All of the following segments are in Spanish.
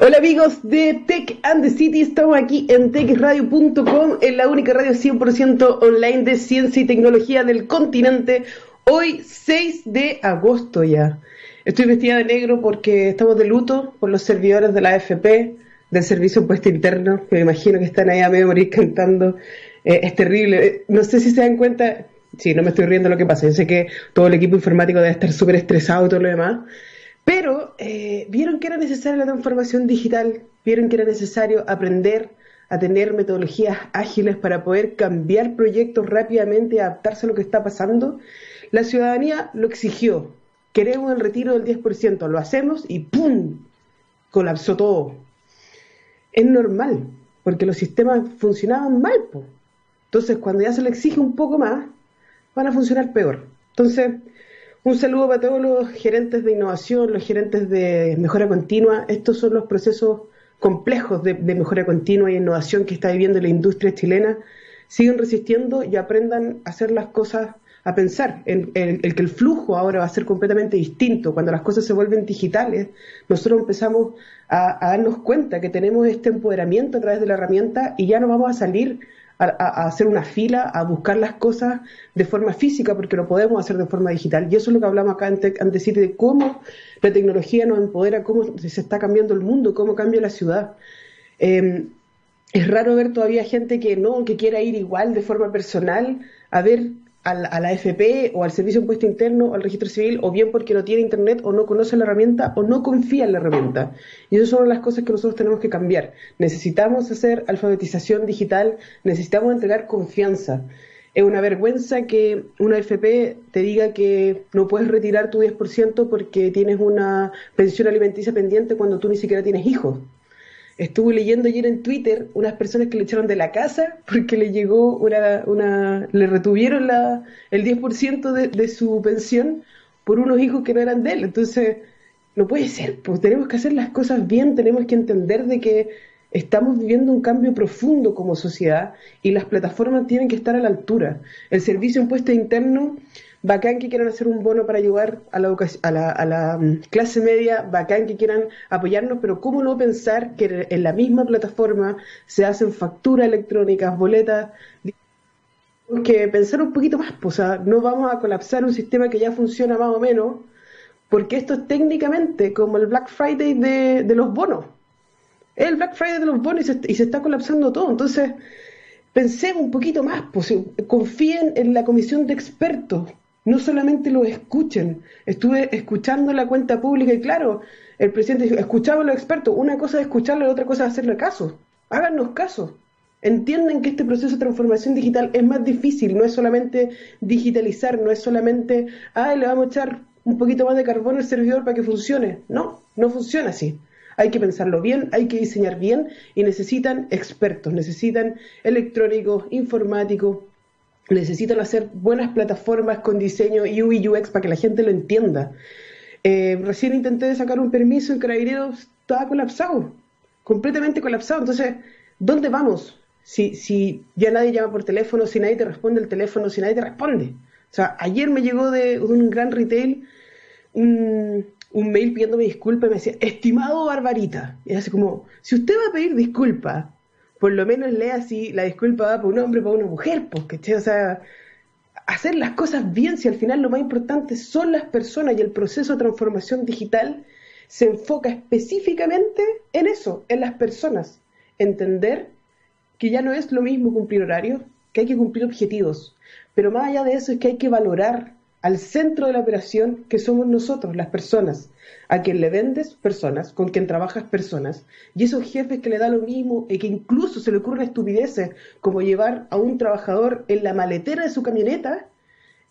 Hola amigos de Tech and the City, estamos aquí en techradio.com, en la única radio 100% online de ciencia y tecnología del continente. Hoy 6 de agosto ya. Estoy vestida de negro porque estamos de luto por los servidores de la AFP, del Servicio Impuesto Interno, que me imagino que están ahí a medio cantando. Eh, es terrible. Eh, no sé si se dan cuenta, sí, no me estoy riendo lo que pasa. Yo sé que todo el equipo informático debe estar súper estresado y todo lo demás pero eh, vieron que era necesaria la transformación digital, vieron que era necesario aprender a tener metodologías ágiles para poder cambiar proyectos rápidamente y adaptarse a lo que está pasando. La ciudadanía lo exigió. Queremos el retiro del 10%, lo hacemos y ¡pum! colapsó todo. Es normal, porque los sistemas funcionaban mal. Entonces, cuando ya se le exige un poco más, van a funcionar peor. Entonces, un saludo para todos los gerentes de innovación, los gerentes de mejora continua. Estos son los procesos complejos de, mejora continua y innovación que está viviendo la industria chilena. Siguen resistiendo y aprendan a hacer las cosas, a pensar en, el que el flujo ahora va a ser completamente distinto. Cuando las cosas se vuelven digitales, nosotros empezamos a, a darnos cuenta que tenemos este empoderamiento a través de la herramienta y ya no vamos a salir a, hacer una fila, a buscar las cosas de forma física, porque lo podemos hacer de forma digital. Y eso es lo que hablamos acá en Tech de cómo la tecnología nos empodera, cómo se está cambiando el mundo, cómo cambia la ciudad. Em, es raro ver todavía gente que no, que quiera ir igual de forma personal a ver a la, AFP o al Servicio de Impuesto Interno o al Registro Civil, o bien porque no tiene Internet o no conoce la herramienta o no confía en la herramienta. Y esas son las cosas que nosotros tenemos que cambiar. Necesitamos hacer alfabetización digital, necesitamos entregar confianza. Es una vergüenza que una AFP te diga que no puedes retirar tu 10% porque tienes una pensión alimenticia pendiente cuando tú ni siquiera tienes hijos. Estuve leyendo ayer en Twitter unas personas que le echaron de la casa porque le llegó una, una le retuvieron la, el 10% de, de su pensión por unos hijos que no eran de él. Entonces, no puede ser, pues tenemos que hacer las cosas bien, tenemos que entender de que estamos viviendo un cambio profundo como sociedad y las plataformas tienen que estar a la altura. El servicio impuesto interno bacán que quieran hacer un bono para ayudar a la, a a la mm, clase media, bacán que quieran apoyarnos, pero ¿cómo no pensar que en la misma plataforma se hacen facturas electrónicas, boletas? que pensar un poquito más, pues, o sea, no vamos a colapsar un sistema que ya funciona más o menos, porque esto es técnicamente como el Black Friday de, los bonos. Es el Black Friday de los bonos y se, y se está colapsando todo. Entonces, pensemos un poquito más, pues, confíen en la comisión de expertos, no solamente lo escuchen. Estuve escuchando la cuenta pública y claro, el presidente dijo, escuchaba a los expertos. Una cosa es escucharlo, la otra cosa es hacerle caso. Háganos caso. Entienden que este proceso de transformación digital es más difícil, no es solamente digitalizar, no es solamente, ay, le vamos a echar un poquito más de carbón al servidor para que funcione. No, no funciona así. Hay que pensarlo bien, hay que diseñar bien y necesitan expertos, necesitan electrónicos, informáticos, necesitan hacer buenas plataformas con diseño UI UX para que la gente lo entienda. Eh, recién intenté sacar un permiso en Carabineros, estaba colapsado, completamente colapsado. Entonces, ¿dónde vamos? Si, si ya nadie llama por teléfono, si nadie te responde el teléfono, si nadie te responde. O sea, ayer me llegó de un gran retail un, un mail pidiéndome disculpas y me decía, estimado Barbarita. Y así como, si usted va a pedir disculpas por lo menos lea si la disculpa va para un hombre para una mujer, porque, o sea, hacer las cosas bien, si al final lo más importante son las personas y el proceso de transformación digital se enfoca específicamente en eso, en las personas. Entender que ya no es lo mismo cumplir horarios, que hay que cumplir objetivos, pero más allá de eso es que hay que valorar al centro de la operación que somos nosotros, las personas, a quien le vendes personas, con quien trabajas personas, y esos jefes que le da lo mismo y que incluso se le ocurren estupideces como llevar a un trabajador en la maletera de su camioneta,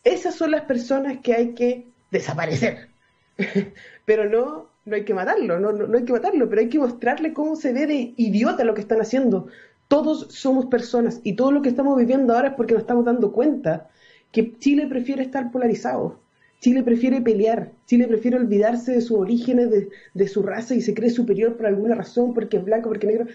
esas son las personas que hay que desaparecer. pero no, no hay que matarlo, no, no, no hay que matarlo, pero hay que mostrarle cómo se ve de idiota lo que están haciendo. Todos somos personas y todo lo que estamos viviendo ahora es porque nos estamos dando cuenta que Chile prefiere estar polarizado. Chile prefiere pelear, Chile prefiere olvidarse de sus orígenes, de, su raza y se cree superior por alguna razón, porque es blanco, porque es negro.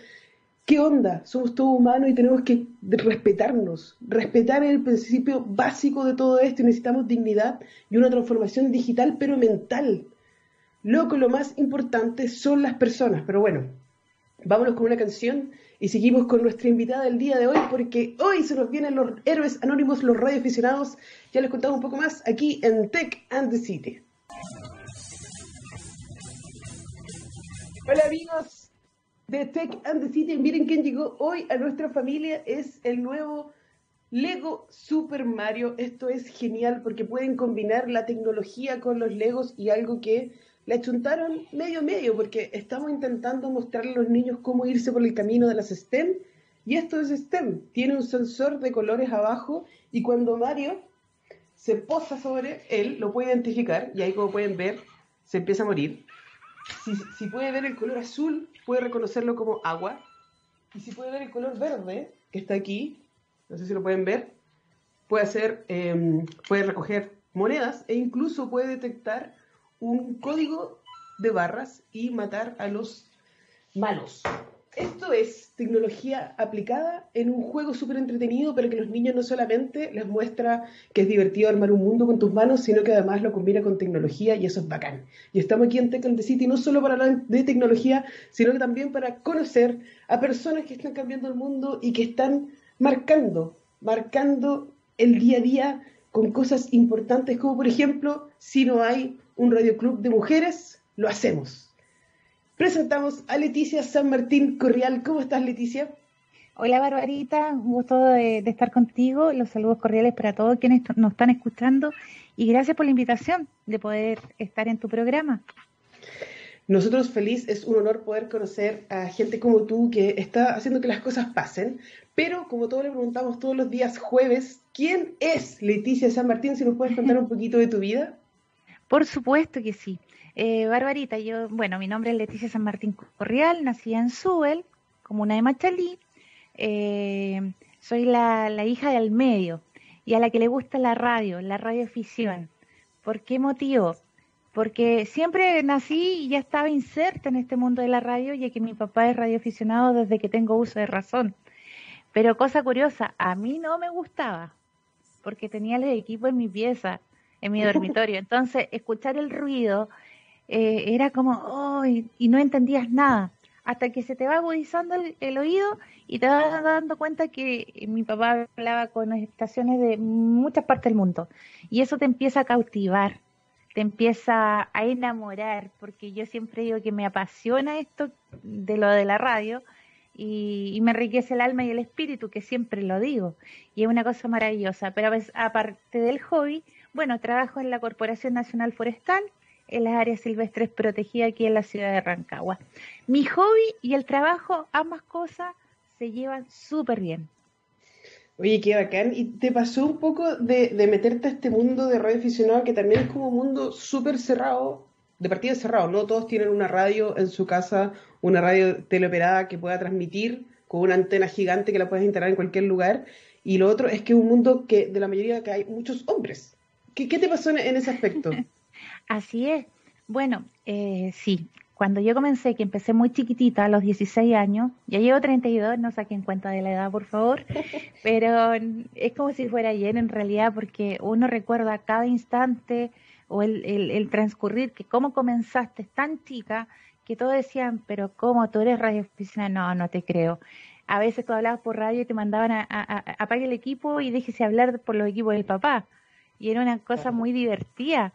¿Qué onda? Somos todos humanos y tenemos que respetarnos. Respetar el principio básico de todo esto y necesitamos dignidad y una transformación digital, pero mental. loco, lo más importante son las personas. Pero bueno, vámonos con una canción y seguimos con nuestra invitada del día de hoy porque hoy se nos vienen los héroes anónimos, los radioaficionados. Ya les contamos un poco más aquí en Tech and the City. Hola amigos de Tech and the City. Miren quién llegó hoy a nuestra familia. Es el nuevo Lego Super Mario. Esto es genial porque pueden combinar la tecnología con los Legos y algo que le achuntaron medio medio porque estamos intentando mostrarle a los niños cómo irse por el camino de las STEM y esto es STEM. Tiene un sensor de colores abajo y cuando Mario se posa sobre él lo puede identificar y ahí como pueden ver se empieza a morir. Si, si puede ver el color azul puede reconocerlo como agua y si puede ver el color verde que está aquí, no sé si lo pueden ver, puede hacer, em, puede recoger monedas e incluso puede detectar un código de barras y matar a los malos. Esto es tecnología aplicada en un juego súper entretenido, pero que los niños no solamente les muestra que es divertido armar un mundo con tus manos, sino que además lo combina con tecnología y eso es bacán. Y estamos aquí en Tech and City no solo para hablar de tecnología, sino que también para conocer a personas que están cambiando el mundo y que están marcando, marcando el día a día con cosas importantes como por ejemplo, si no hay un radioclub de mujeres, lo hacemos. Presentamos a Leticia San Martín Corrial. ¿Cómo estás, Leticia? Hola, Barbarita. Un gusto de, estar contigo. Los saludos cordiales para todos quienes nos están escuchando y gracias por la invitación de poder estar en tu programa. Nosotros feliz, es un honor poder conocer a gente como tú que está haciendo que las cosas pasen, pero como todos le preguntamos todos los días jueves, ¿quién es Leticia San Martín? Si nos puedes contar un poquito de tu vida. Por supuesto que sí. Eh, Barbarita, yo, bueno, mi nombre es Leticia San Martín Corrial, nací en Suel, comuna de Machalí. Eh, soy la, hija del medio y a la que le gusta la radio, la radioficción. ¿Por qué motivo? Porque siempre nací y ya estaba inserta en este mundo de la radio, ya que mi papá es radioaficionado desde que tengo uso de razón. Pero cosa curiosa, a mí no me gustaba, porque tenía el equipo en mi pieza en mi dormitorio. Entonces, escuchar el ruido eh, era como, oh, y, no entendías nada. Hasta que se te va agudizando el, oído y te vas dando cuenta que mi papá hablaba con estaciones de muchas partes del mundo. Y eso te empieza a cautivar, te empieza a enamorar, porque yo siempre digo que me apasiona esto de lo de la radio, y, me enriquece el alma y el espíritu, que siempre lo digo, y es una cosa maravillosa. Pero aparte del hobby, bueno, trabajo en la Corporación Nacional Forestal, en las áreas silvestres protegidas aquí en la ciudad de Rancagua. Mi hobby y el trabajo, ambas cosas, se llevan súper bien. Oye, qué bacán. ¿Y te pasó un poco de, meterte a este mundo de radio aficionado que también es como un mundo súper cerrado, de partida cerrado? No todos tienen una radio en su casa, una radio teleoperada que pueda transmitir con una antena gigante que la puedes instalar en cualquier lugar. Y lo otro es que es un mundo que de la mayoría que hay muchos hombres. ¿Qué, te pasó en, ese aspecto? Así es. Bueno, eh, sí, cuando yo comencé, que empecé muy chiquitita, a los 16 años, ya llevo 32, no saquen cuenta de la edad, por favor, pero es como si fuera ayer en realidad, porque uno recuerda cada instante o el, el, transcurrir, que cómo comenzaste tan chica, que todos decían, pero ¿cómo tú eres radio No, no te creo. A veces tú hablabas por radio y te mandaban a, a, apague el equipo y déjese hablar por los equipos del papá y era una cosa muy divertida.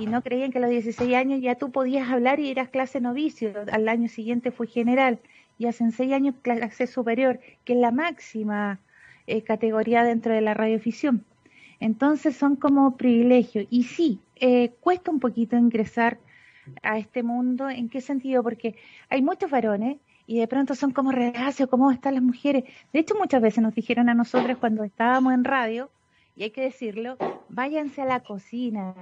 Y no creían que a los 16 años ya tú podías hablar y eras clase novicio. Al año siguiente fue general y hace seis años clase superior, que es la máxima eh, categoría dentro de la radioficción. Entonces son como privilegios. Y sí, eh, cuesta un poquito ingresar a este mundo. ¿En qué sentido? Porque hay muchos varones y de pronto son como reacios, cómo están las mujeres. De hecho, muchas veces nos dijeron a nosotros cuando estábamos en radio, y hay que decirlo, váyanse a la cocina.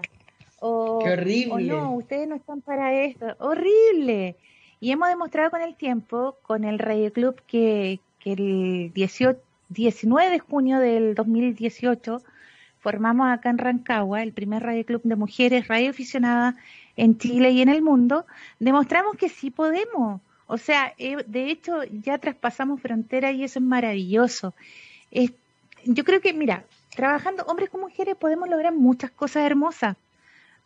O, Qué horrible. no, ustedes no están para esto. Horrible. Y hemos demostrado con el tiempo, con el Radio Club, que, que el 18, 19 de junio del 2018 formamos acá en Rancagua el primer Radio Club de mujeres radioaficionadas en Chile y en el mundo, demostramos que sí podemos. O sea, eh, de hecho ya traspasamos fronteras y eso es maravilloso. yo creo que, mira, trabajando hombres con mujeres podemos lograr muchas cosas hermosas,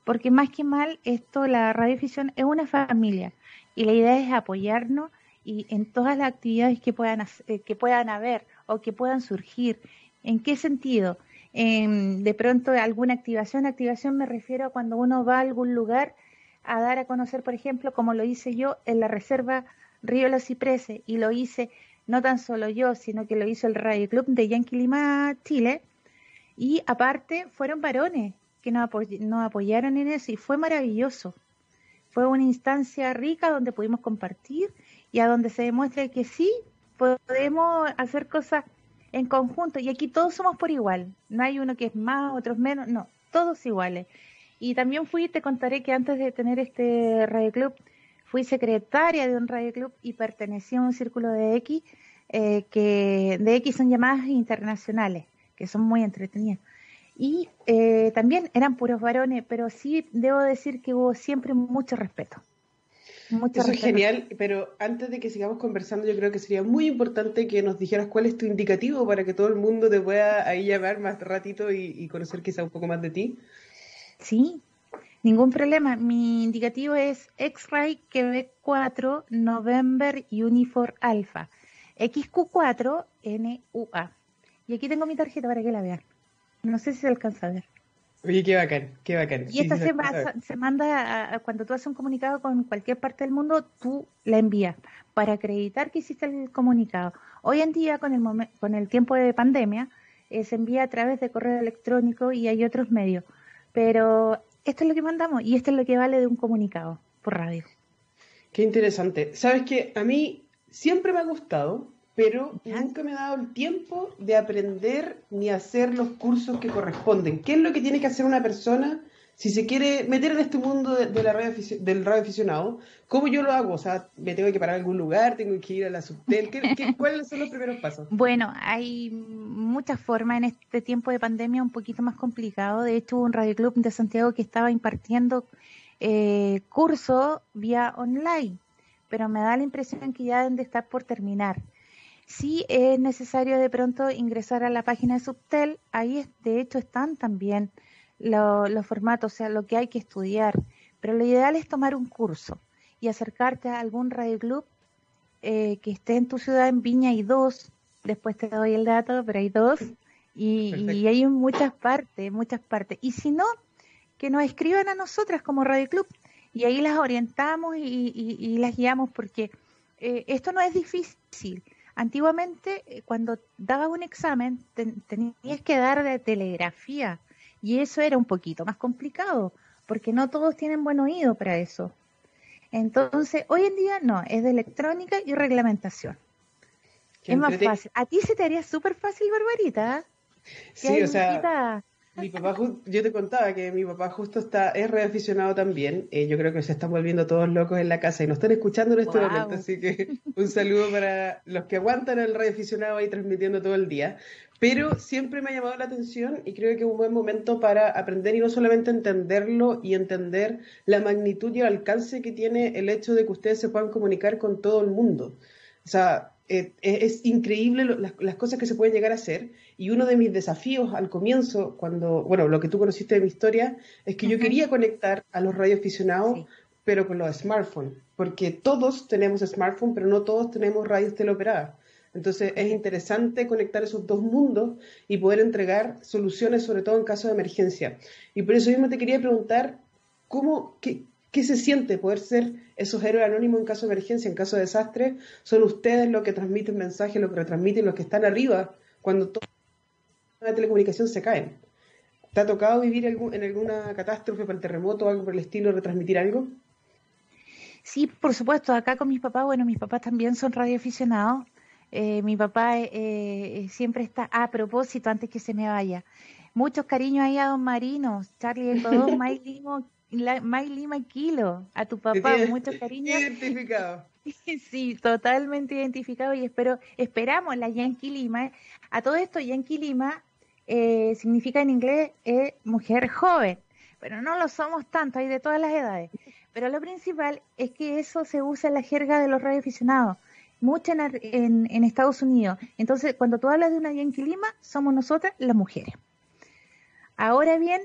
porque más que mal, esto, la radiodifusión es una familia y la idea es apoyarnos y en todas las actividades que puedan, eh, que puedan haber o que puedan surgir. ¿En qué sentido? de pronto alguna activación, activación me refiero a cuando uno va a algún lugar a dar a conocer, por ejemplo, como lo hice yo en la reserva Río Los Cipreses y lo hice no tan solo yo, sino que lo hizo el Radio Club de Yankee Lima, Chile, y aparte fueron varones que nos, nos apoyaron en eso y fue maravilloso. Fue una instancia rica donde pudimos compartir y a donde se demuestra que sí podemos hacer cosas en conjunto y aquí todos somos por igual. No hay uno que es más, otros menos, no, todos iguales. Y también fui, te contaré que antes de tener este radio club, fui secretaria de un radio club y pertenecía a un círculo de X, eh, que de X son llamadas internacionales, que son muy entretenidas. Y eh, también eran puros varones, pero sí debo decir que hubo siempre mucho respeto. Eso es genial, pero antes de que sigamos conversando, yo creo que sería muy importante que nos dijeras cuál es tu indicativo para que todo el mundo te pueda ahí llamar más ratito y, conocer quizá un poco más de ti. Sí, ningún problema. Mi indicativo es X-Ray Quebec 4 November Uniform Alpha. XQ4 NUA. Y aquí tengo mi tarjeta para que la vean. No sé si se alcanza a ver. Oye, qué bacán, qué bacán. Y esta se, manda, a, cuando tú haces un comunicado con cualquier parte del mundo, tú la envías para acreditar que hiciste el comunicado. Hoy en día, con el, con el tiempo de pandemia, eh, se envía a través de correo electrónico y hay otros medios. Pero esto es lo que mandamos y esto es lo que vale de un comunicado por radio. Qué interesante. Sabes que a mí siempre me ha gustado pero nunca me ha dado el tiempo de aprender ni hacer los cursos que corresponden. ¿Qué es lo que tiene que hacer una persona si se quiere meter en este mundo de, la radio, del radio aficionado? ¿Cómo yo lo hago? O sea, ¿me tengo que parar en algún lugar? ¿Tengo que ir a la subtel? cuáles son los primeros pasos? Bueno, hay muchas formas en este tiempo de pandemia un poquito más complicado. De hecho, hubo un radio club de Santiago que estaba impartiendo eh, cursos vía online, pero me da la impresión que ya deben de estar por terminar sí es necesario de pronto ingresar a la página de Subtel, ahí de hecho están también los formatos, o sea, lo que hay que estudiar, pero lo ideal es tomar un curso y acercarte a algún radio club eh, que esté en tu ciudad, en Viña hay dos, después te doy el dato, pero hay dos, y, hay en muchas partes, muchas partes. Y si no, que nos escriban a nosotras como Radio Club. Y ahí las orientamos y, las guiamos porque eh, esto no es difícil. Antiguamente, eh, cuando dabas un examen, tenías que dar de telegrafía y eso era un poquito más complicado, porque no todos tienen buen oído para eso. Entonces, hoy en día no, es de electrónica y reglamentación. es más fácil. A ti se te haría súper fácil, Barbarita. Sí, o sea, mi papá, yo te contaba que mi papá justo está, es reaficionado también. Eh, yo creo que se están volviendo todos locos en la casa y nos están escuchando en este momento. Así que un saludo para los que aguantan el reaficionado ahí transmitiendo todo el día. Pero siempre me ha llamado la atención y creo que es un buen momento para aprender y no solamente entenderlo y entender la magnitud y el alcance que tiene el hecho de que ustedes se puedan comunicar con todo el mundo. O sea, eh, es increíble las, cosas que se pueden llegar a hacer. Y uno de mis desafíos al comienzo, cuando, bueno, lo que tú conociste de mi historia, es que yo quería conectar a los radioaficionados, pero con los smartphones, porque todos tenemos smartphone, pero no todos tenemos radios teleoperadas. Entonces es interesante conectar esos dos mundos y poder entregar soluciones, sobre todo en caso de emergencia. Y por eso mismo te quería preguntar, ¿cómo, qué, ¿Qué se siente poder ser esos héroes anónimos en caso de emergencia, en caso de desastre? Son ustedes los que transmiten mensajes, los que retransmiten, los que están arriba cuando toda la telecomunicación se cae. ¿Te ha tocado vivir en alguna catástrofe para el terremoto o algo por el estilo, retransmitir algo? Sí, por supuesto. Acá con mis papás, bueno, mis papás también son radioaficionados. Eh, mi papá eh, eh, siempre está, a propósito, antes que se me vaya, muchos cariños ahí a Don Marino, Charlie Codón, Mike Limo, la, Lima Kilo, a tu papá, mucho cariño. Identificado. Sí, totalmente identificado y espero, esperamos la Yankee Lima. A todo esto, Yankee Lima eh, significa en inglés eh, mujer joven, pero no lo somos tanto, hay de todas las edades. Pero lo principal es que eso se usa en la jerga de los radioaficionados, mucho en, en, Estados Unidos. Entonces, cuando tú hablas de una Yankee Lima, somos nosotras las mujeres. Ahora bien,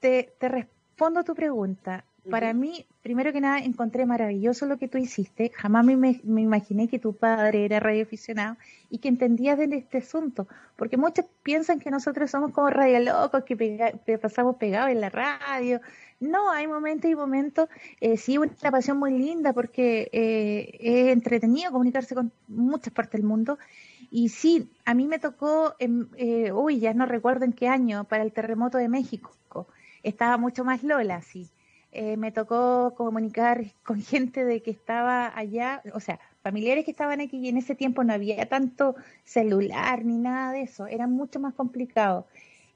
te, te, respondo a tu pregunta. Para mí, primero que nada, encontré maravilloso lo que tú hiciste. Jamás me, me, imaginé que tu padre era radioaficionado y que entendías de este asunto. Porque muchos piensan que nosotros somos como radio locos, que, pasamos pegados en la radio. No, hay momentos y momentos. Eh, sí, una pasión muy linda porque eh, es entretenido comunicarse con muchas partes del mundo. Y sí, a mí me tocó, eh, uy, ya no recuerdo en qué año, para el terremoto de México. Estaba mucho más Lola, sí eh, me tocó comunicar con gente de que estaba allá, o sea, familiares que estaban aquí y en ese tiempo no había tanto celular ni nada de eso, era mucho más complicado.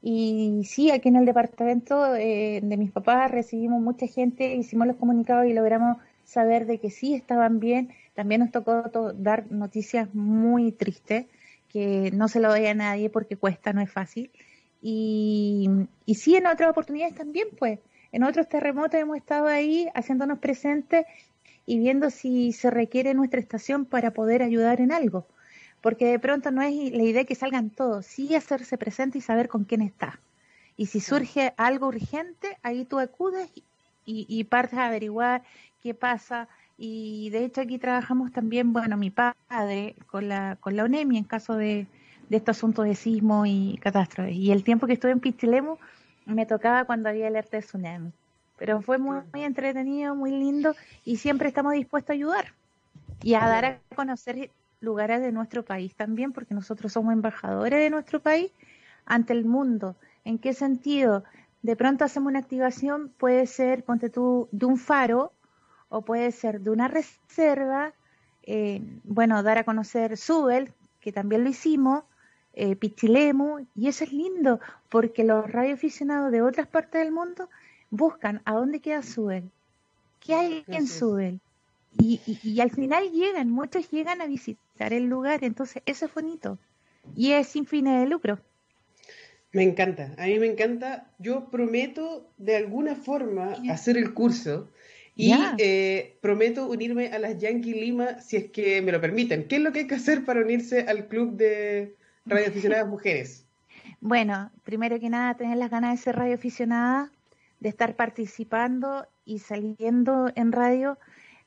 Y sí, aquí en el departamento eh, de mis papás recibimos mucha gente, hicimos los comunicados y logramos saber de que sí estaban bien. También nos tocó dar noticias muy tristes, que no se lo doy a nadie porque cuesta, no es fácil. Y, y sí, en otras oportunidades también, pues, en otros terremotos hemos estado ahí haciéndonos presentes y viendo si se requiere nuestra estación para poder ayudar en algo. Porque de pronto no es la idea que salgan todos, sí hacerse presente y saber con quién está. Y si surge algo urgente, ahí tú acudes y, y partes a averiguar qué pasa. Y de hecho aquí trabajamos también, bueno, mi padre con la, con la ONEMI en caso de, de estos asuntos de sismo y catástrofes. Y el tiempo que estuve en Pistilemu me tocaba cuando había alerta de tsunami. Pero fue muy, entretenido, muy lindo y siempre estamos dispuestos a ayudar y a dar a conocer lugares de nuestro país también, porque nosotros somos embajadores de nuestro país ante el mundo. ¿En qué sentido? De pronto hacemos una activación, puede ser, ponte tú, de un faro o puede ser de una reserva, eh, bueno, dar a conocer Subel, que también lo hicimos, eh, Pichilemu, y eso es lindo, porque los radioaficionados de otras partes del mundo buscan a dónde queda Subel, qué hay en Subel, y, y, al final llegan, muchos llegan a visitar el lugar, entonces eso es bonito, y es sin fines de lucro. Me encanta, a mí me encanta, yo prometo de alguna forma hacer el curso, y eh, prometo unirme a las Yankee Lima si es que me lo permiten. ¿Qué es lo que hay que hacer para unirse al club de, radioaficionadas mujeres? Bueno, primero que nada, tener las ganas de ser radioaficionada, de estar participando y saliendo en radio.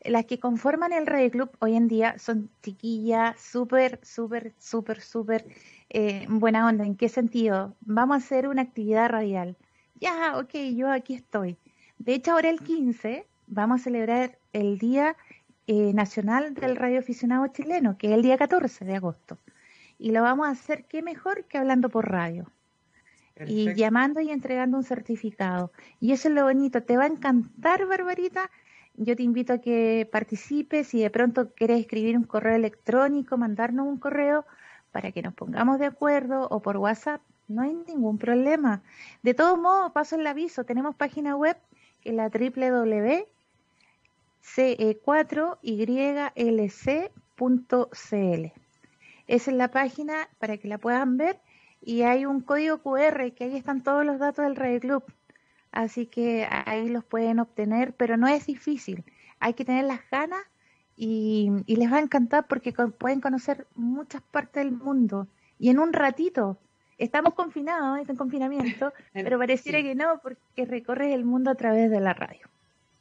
Las que conforman el Radio Club hoy en día son chiquillas, súper, súper, súper, súper eh, buena onda. ¿En qué sentido? Vamos a hacer una actividad radial. Ya, ok, yo aquí estoy. De hecho, ahora el 15 vamos a celebrar el Día eh, Nacional del Radioaficionado Chileno, que es el día 14 de agosto y lo vamos a hacer, qué mejor que hablando por radio. Y llamando y entregando un certificado. Y eso es lo bonito. Te va a encantar, Barbarita. Yo te invito a que participes. Si de pronto quieres escribir un correo electrónico, mandarnos un correo para que nos pongamos de acuerdo o por WhatsApp, no hay ningún problema. De todos modos, paso el aviso. Tenemos página web que es la www.ce4ylc.cl. Esa es la página para que la puedan ver y hay un código QR que ahí están todos los datos del Radio Club. Así que ahí los pueden obtener, pero no es difícil. Hay que tener las ganas y, les va a encantar porque pueden conocer muchas partes del mundo. Y en un ratito, estamos confinados, en confinamiento, pero pareciera que no, porque recorres el mundo a través de la radio.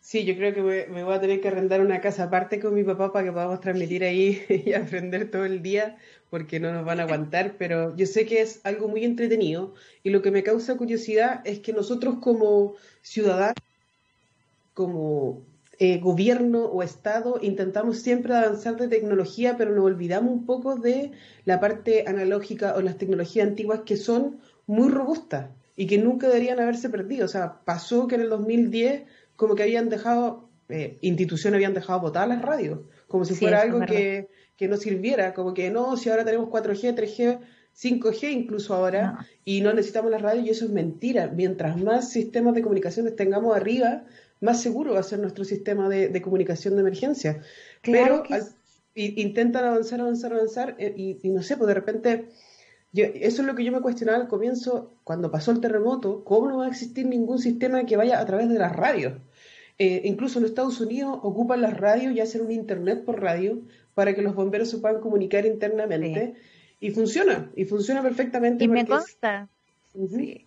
Sí, yo creo que me, voy a tener que arrendar una casa aparte con mi papá para que podamos transmitir ahí y aprender todo el día, porque no nos van a aguantar, pero yo sé que es algo muy entretenido y lo que me causa curiosidad es que nosotros como ciudadanos, como eh, gobierno o Estado, intentamos siempre avanzar de tecnología, pero nos olvidamos un poco de la parte analógica o las tecnologías antiguas que son muy robustas y que nunca deberían haberse perdido. O sea, pasó que en el 2010 como que habían dejado, eh, instituciones habían dejado botar las radios, como si fuera algo que, que, no sirviera, como que no, si ahora tenemos 4G, 3G, 5G incluso ahora, y no necesitamos las radios, y eso es mentira. Mientras más sistemas de comunicaciones tengamos arriba, más seguro va a ser nuestro sistema de, comunicación de emergencia. Pero intentan avanzar, avanzar, avanzar, eh, y, no sé, pues de repente... eso es lo que yo me cuestionaba al comienzo, cuando pasó el terremoto, ¿cómo no va a existir ningún sistema que vaya a través de las radios? Eh, incluso en Estados Unidos ocupan las radios y hacen un internet por radio para que los bomberos se puedan comunicar internamente. Y funciona, y funciona perfectamente. Y me consta. Sí.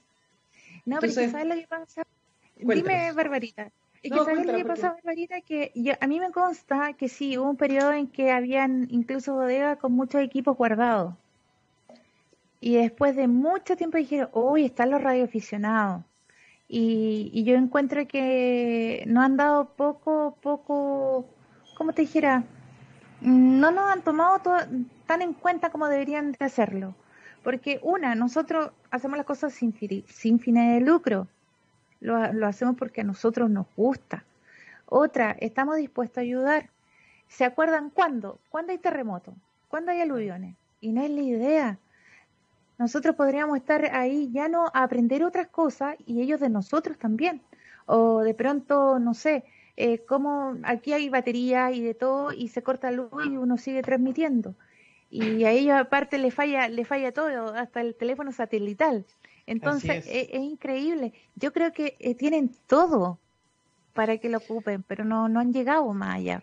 No, pero ¿sabes lo que pasa? Dime, Barbarita. Es que ¿sabes qué pasa, Barbarita? Que a mí me consta que sí, hubo un periodo en que habían incluso bodegas con muchos equipos guardados. Y después de mucho tiempo dijeron, uy, están los radioaficionados. Y, y yo encuentro que no han dado poco, poco, ¿cómo te dijera? No nos han tomado tan en cuenta como deberían de hacerlo. Porque una, nosotros hacemos las cosas sin, sin fines de lucro. Lo, lo hacemos porque a nosotros nos gusta. Otra, estamos dispuestos a ayudar. ¿Se acuerdan cuándo? ¿Cuándo hay terremoto? ¿Cuándo hay aluviones? Y no es la idea nosotros podríamos estar ahí ya no a aprender otras cosas y ellos de nosotros también. O de pronto, no sé, eh, como aquí hay batería y de todo y se corta la luz y uno sigue transmitiendo. Y a ellos aparte le falla, le falla todo, hasta el teléfono satelital. Entonces es. increíble. Yo creo que eh, tienen todo para que lo ocupen, pero no, no han llegado más allá.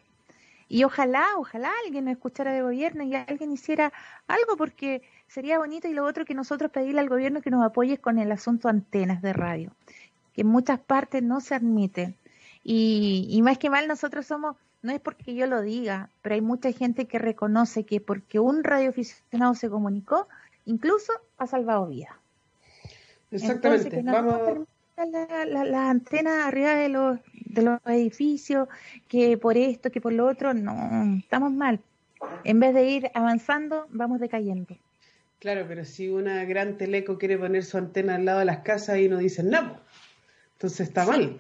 Y ojalá, ojalá alguien escuchara de gobierno y alguien hiciera algo porque sería bonito y lo otro que nosotros pedirle al gobierno que nos apoye con el asunto antenas de radio, que en muchas partes no se admiten. Y, más que mal nosotros somos, no es porque yo lo diga, pero hay mucha gente que reconoce que porque un radioaficionado se comunicó, incluso ha salvado vidas. Exactamente. Vamos las antenas arriba de los, de los edificios, que por esto, que por lo otro, no, estamos mal. En vez de ir avanzando, vamos decayendo. Claro, pero si una gran teleco quiere poner su antena al lado de las casas y no dicen nada, entonces está mal.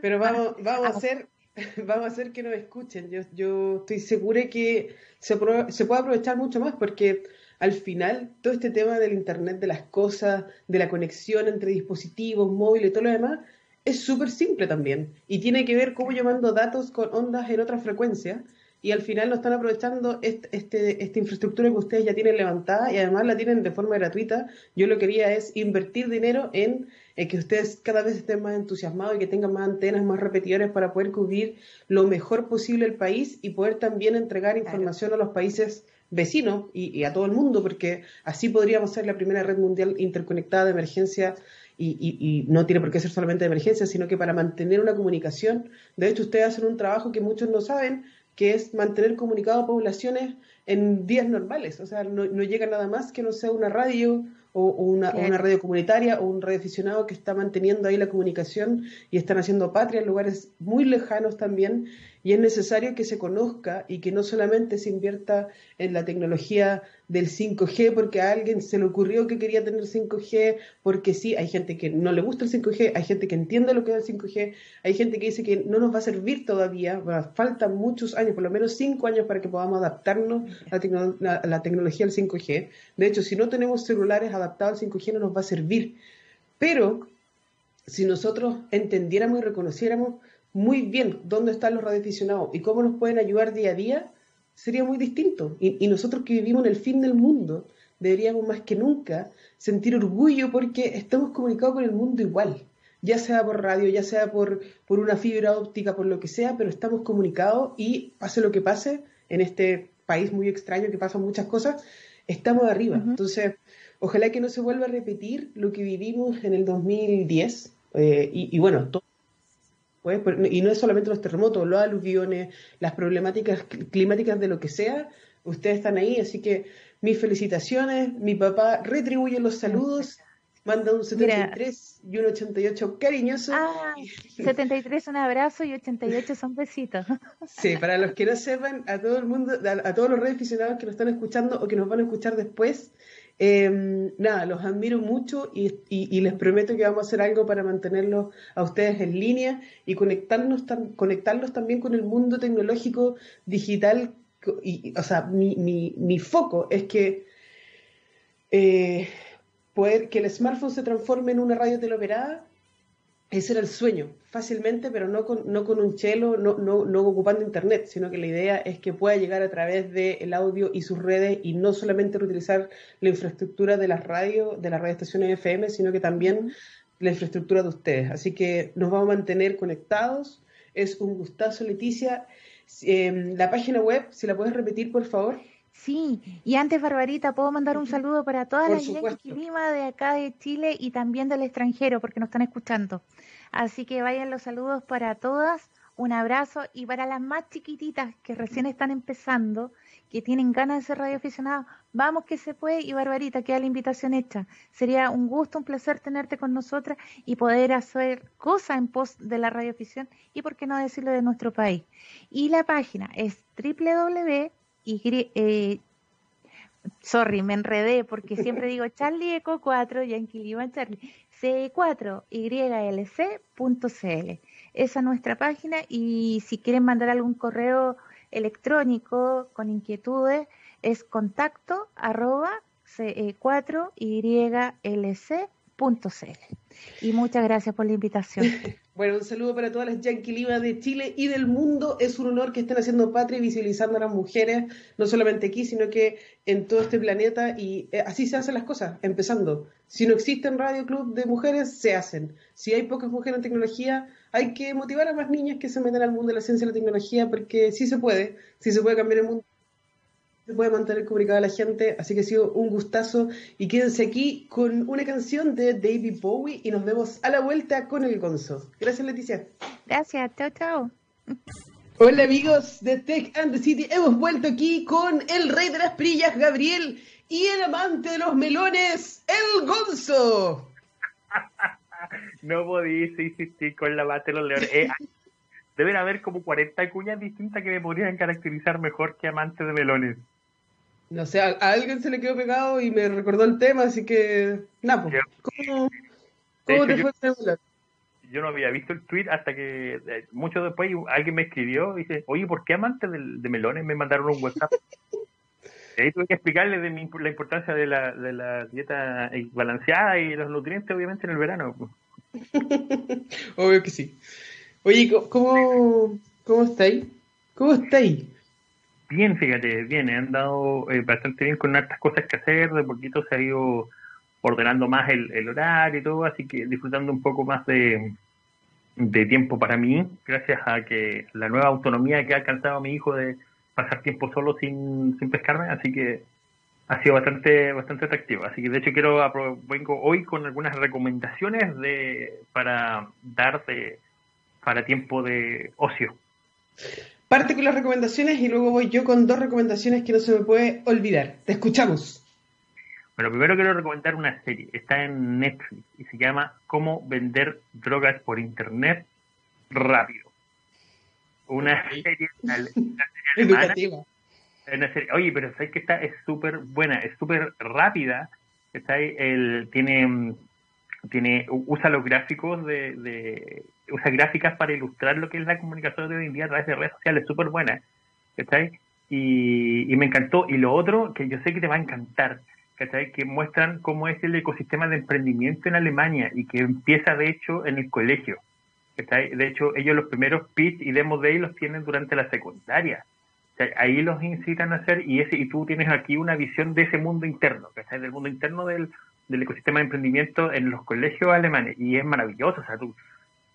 pero vamos, vamos a hacer vamos a hacer que nos escuchen. Yo, yo estoy segura que se, se puede aprovechar mucho más porque al final todo este tema del Internet de las cosas, de la conexión entre dispositivos, móviles y todo lo demás, es súper simple también. Y tiene que ver cómo yo mando datos con ondas en otra frecuencia. Y al final no están aprovechando este, esta infraestructura que ustedes ya tienen levantada y además la tienen de forma gratuita. Yo lo que quería es invertir dinero en, en que ustedes cada vez estén más entusiasmados y que tengan más antenas, más repetidores para poder cubrir lo mejor posible el país y poder también entregar información a los países vecinos y, a todo el mundo, porque así podríamos ser la primera red mundial interconectada de emergencia y, no tiene por qué ser solamente de emergencia, sino que para mantener una comunicación, de hecho ustedes hacen un trabajo que muchos no saben, que es mantener comunicado a poblaciones en días normales, o sea, no, llega nada más que no sea una radio o, una, una, radio comunitaria o un radio aficionado que está manteniendo ahí la comunicación y están haciendo patria en lugares muy lejanos también y es necesario que se conozca y que no solamente se invierta en la tecnología del 5G porque a alguien se le ocurrió que quería tener 5G, porque sí, hay gente que no le gusta el 5G, hay gente que entiende lo que es el 5G, hay gente que dice que no nos va a servir todavía, faltan muchos años, por lo menos cinco años para que podamos adaptarnos a la, tecnología del 5G. De hecho, si no tenemos celulares adaptados al 5G no nos va a servir. Pero si nosotros entendiéramos y reconociéramos muy bien dónde están los radioaficionados y cómo nos pueden ayudar día a día, sería muy distinto. Y, nosotros que vivimos en el fin del mundo, deberíamos más que nunca sentir orgullo porque estamos comunicados con el mundo igual, ya sea por radio, ya sea por, por una fibra óptica, por lo que sea, pero estamos comunicados y pase lo que pase en este país muy extraño que pasan muchas cosas, estamos arriba. Entonces, ojalá que no se vuelva a repetir lo que vivimos en el 2010. Eh, y, y bueno, todo pues, y no es solamente los terremotos, los aluviones, las problemáticas climáticas de lo que sea, ustedes están ahí, así que mis felicitaciones, mi papá retribuye los saludos, manda un 73 y un 88 cariñoso. Ah, 73 un abrazo y 88 son besitos. Sí, para los que no sepan, a todo el mundo, a, todos los redes aficionados que nos están escuchando o que nos van a escuchar después, Em, nada, los admiro mucho y, les prometo que vamos a hacer algo para mantenerlos a ustedes en línea y conectarnos, conectarlos también con el mundo tecnológico digital. Y, o sea, mi, mi, mi foco es que eh, poder que el smartphone se transforme en una radio teleoperada ese era el sueño, fácilmente, pero no con, no con un chelo, no, no, no, ocupando internet, sino que la idea es que pueda llegar a través del audio y sus redes y no solamente reutilizar la infraestructura de las radios, de las radioestaciones FM, sino que también la infraestructura de ustedes. Así que nos vamos a mantener conectados. Es un gustazo, Leticia. Em, la página web, si la puedes repetir, por favor. Sí, y antes, Barbarita, puedo mandar un saludo para todas las Lima de acá de Chile y también del extranjero, porque nos están escuchando. Así que vayan los saludos para todas, un abrazo y para las más chiquititas que recién están empezando, que tienen ganas de ser radioaficionados, vamos que se puede y Barbarita, queda la invitación hecha. Sería un gusto, un placer tenerte con nosotras y poder hacer cosas en pos de la radioafición y por qué no decirlo de nuestro país. Y la página es www y, eh, sorry, me enredé porque siempre digo Charlie Eco 4, Yankee Lima Charlie, C4YLC.cl. Esa es nuestra página y si quieren mandar algún correo electrónico con inquietudes es contacto arroba ce4ylc.cl. Y muchas gracias por la invitación. Bueno, un saludo para todas las yanquilivas de Chile y del mundo. Es un honor que estén haciendo patria y visibilizando a las mujeres, no solamente aquí, sino que en todo este planeta. Y eh, así se hacen las cosas, empezando. Si no existen radio club de mujeres, se hacen. Si hay pocas mujeres en tecnología, hay que motivar a más niñas que se metan al mundo de la ciencia y la tecnología, porque sí se puede, sí se puede cambiar el mundo se puede mantener comunicada a la gente, así que ha sido un gustazo y quédense aquí con una canción de David Bowie y nos vemos a la vuelta con el Gonzo. Gracias Leticia. Gracias, chao chao. Hola amigos de Tech and the City, hemos vuelto aquí con el rey de las perillas, Gabriel, y el amante de los melones, el Gonzo. no podía insistir con la amante de los leones. Eh, deben haber como 40 cuñas distintas que me podrían caracterizar mejor que amante de melones. No sé, a, alguien se le quedó pegado y me recordó el tema, así que, nada, pues, ¿cómo, te fue yo, yo no había visto el tweet hasta que eh, mucho después alguien me escribió y dice, oye, ¿por qué amante de, melones? Me mandaron un WhatsApp. y ahí tuve que explicarle de la importancia de la, de la dieta balanceada y los nutrientes, obviamente, en el verano. Obvio que sí. Oye, ¿cómo, cómo estáis? ¿Cómo estáis? Bien, fíjate, bien, he andado eh, bastante bien con hartas cosas que hacer, de poquito se ha ido ordenando más el, horario y todo, así que disfrutando un poco más de, tiempo para mí, gracias a que la nueva autonomía que ha alcanzado mi hijo de pasar tiempo solo sin, sin pescarme, así que ha sido bastante bastante atractivo. Así que de hecho quiero vengo hoy con algunas recomendaciones de para dar para tiempo de ocio. Parte con las recomendaciones y luego voy yo con dos recomendaciones que no se me puede olvidar. Te escuchamos. Bueno, primero quiero recomendar una serie. Está en Netflix y se llama Cómo vender drogas por internet rápido. Una serie, educativa. oye, pero sabes que esta es súper buena, es súper rápida. Está ahí, el, tiene, tiene, usa los gráficos de usa gráficas para ilustrar lo que es la comunicación de hoy en día a través de redes sociales, súper buena, ¿cachai? Y, y me encantó. Y lo otro, que yo sé que te va a encantar, ¿cachai? Que muestran cómo es el ecosistema de emprendimiento en Alemania y que empieza, de hecho, en el colegio. ¿cachai? De hecho, ellos los primeros pitch y demos de los tienen durante la secundaria. ahí los incitan a hacer y ese y tú tienes aquí una visión de ese mundo interno, ¿cachai? Del mundo interno del, del ecosistema de emprendimiento en los colegios alemanes. Y es maravilloso, o sea, tú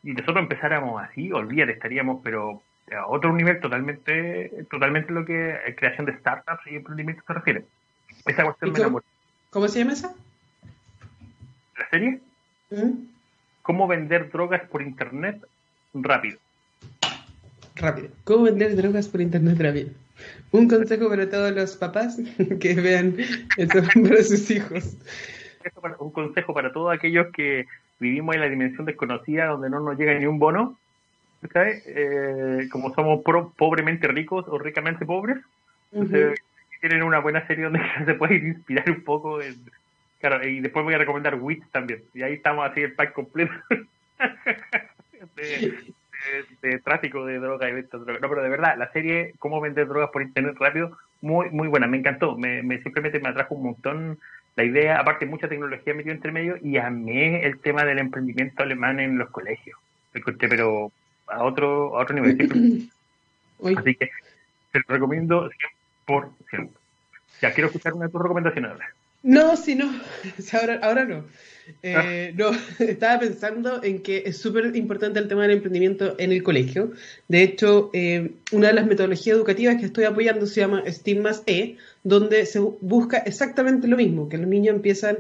y nosotros empezáramos así, olvídate, estaríamos, pero a otro nivel totalmente, totalmente lo que creación de startups y emprendimiento se refiere. Esa cuestión me cómo, ¿Cómo se llama esa? ¿La serie? ¿Mm? ¿Cómo vender drogas por internet rápido? Rápido. ¿Cómo vender drogas por internet rápido? Un consejo para todos los papás que vean eso para sus hijos. Un consejo para todos aquellos que vivimos en la dimensión desconocida donde no nos llega ni un bono, ¿sabes? Eh, como somos pobremente ricos o ricamente pobres, tienen una buena serie donde se puede inspirar un poco. claro, y después voy a recomendar WIT también, y ahí estamos así el pack completo de, tráfico de droga y ventas de droga. No, pero de verdad, la serie Cómo vender drogas por internet rápido, muy muy buena, me encantó, me, me simplemente me atrajo un montón la idea, aparte mucha tecnología metió entre medio y amé el tema del emprendimiento alemán en los colegios. Pero a otro, a otro nivel. Así que te lo recomiendo 100%. Ya quiero escuchar una de tus recomendaciones. No, sí, no. Ahora, ahora no. Eh, no, estaba pensando en que es súper importante el tema del emprendimiento en el colegio. De hecho, eh, una de las metodologías educativas que estoy apoyando se llama STEAM más E, donde se busca exactamente lo mismo, que los niños empiezan,